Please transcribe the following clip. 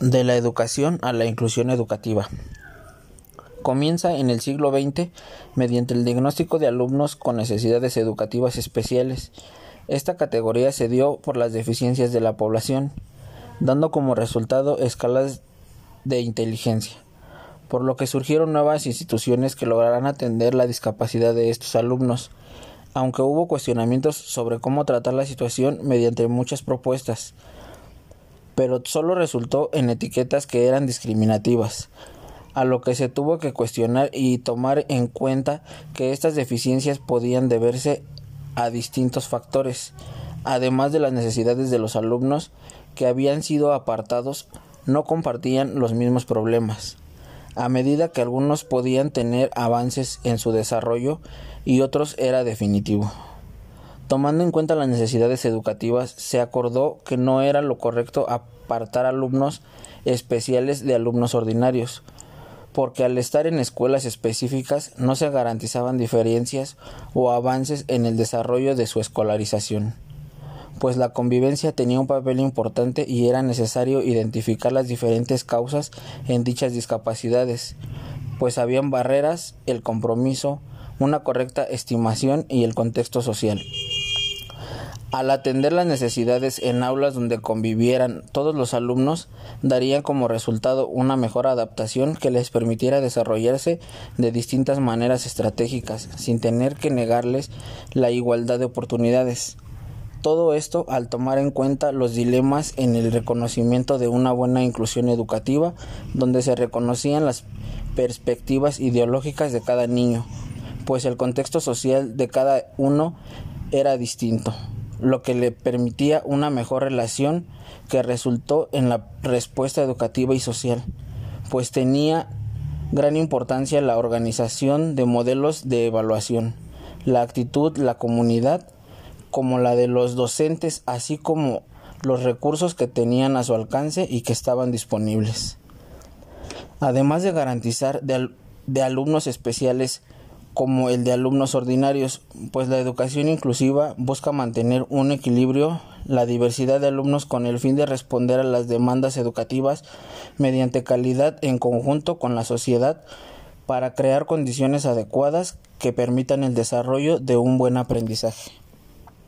De la educación a la inclusión educativa. Comienza en el siglo XX mediante el diagnóstico de alumnos con necesidades educativas especiales. Esta categoría se dio por las deficiencias de la población, dando como resultado escalas de inteligencia, por lo que surgieron nuevas instituciones que lograrán atender la discapacidad de estos alumnos, aunque hubo cuestionamientos sobre cómo tratar la situación mediante muchas propuestas pero solo resultó en etiquetas que eran discriminativas, a lo que se tuvo que cuestionar y tomar en cuenta que estas deficiencias podían deberse a distintos factores, además de las necesidades de los alumnos que habían sido apartados no compartían los mismos problemas, a medida que algunos podían tener avances en su desarrollo y otros era definitivo. Tomando en cuenta las necesidades educativas, se acordó que no era lo correcto apartar alumnos especiales de alumnos ordinarios, porque al estar en escuelas específicas no se garantizaban diferencias o avances en el desarrollo de su escolarización, pues la convivencia tenía un papel importante y era necesario identificar las diferentes causas en dichas discapacidades, pues habían barreras, el compromiso, una correcta estimación y el contexto social. Al atender las necesidades en aulas donde convivieran todos los alumnos, darían como resultado una mejor adaptación que les permitiera desarrollarse de distintas maneras estratégicas, sin tener que negarles la igualdad de oportunidades. Todo esto al tomar en cuenta los dilemas en el reconocimiento de una buena inclusión educativa, donde se reconocían las perspectivas ideológicas de cada niño, pues el contexto social de cada uno era distinto lo que le permitía una mejor relación que resultó en la respuesta educativa y social, pues tenía gran importancia la organización de modelos de evaluación, la actitud, la comunidad, como la de los docentes, así como los recursos que tenían a su alcance y que estaban disponibles. Además de garantizar de, alumnos especiales como el de alumnos ordinarios, pues la educación inclusiva busca mantener un equilibrio, la diversidad de alumnos con el fin de responder a las demandas educativas mediante calidad en conjunto con la sociedad para crear condiciones adecuadas que permitan el desarrollo de un buen aprendizaje.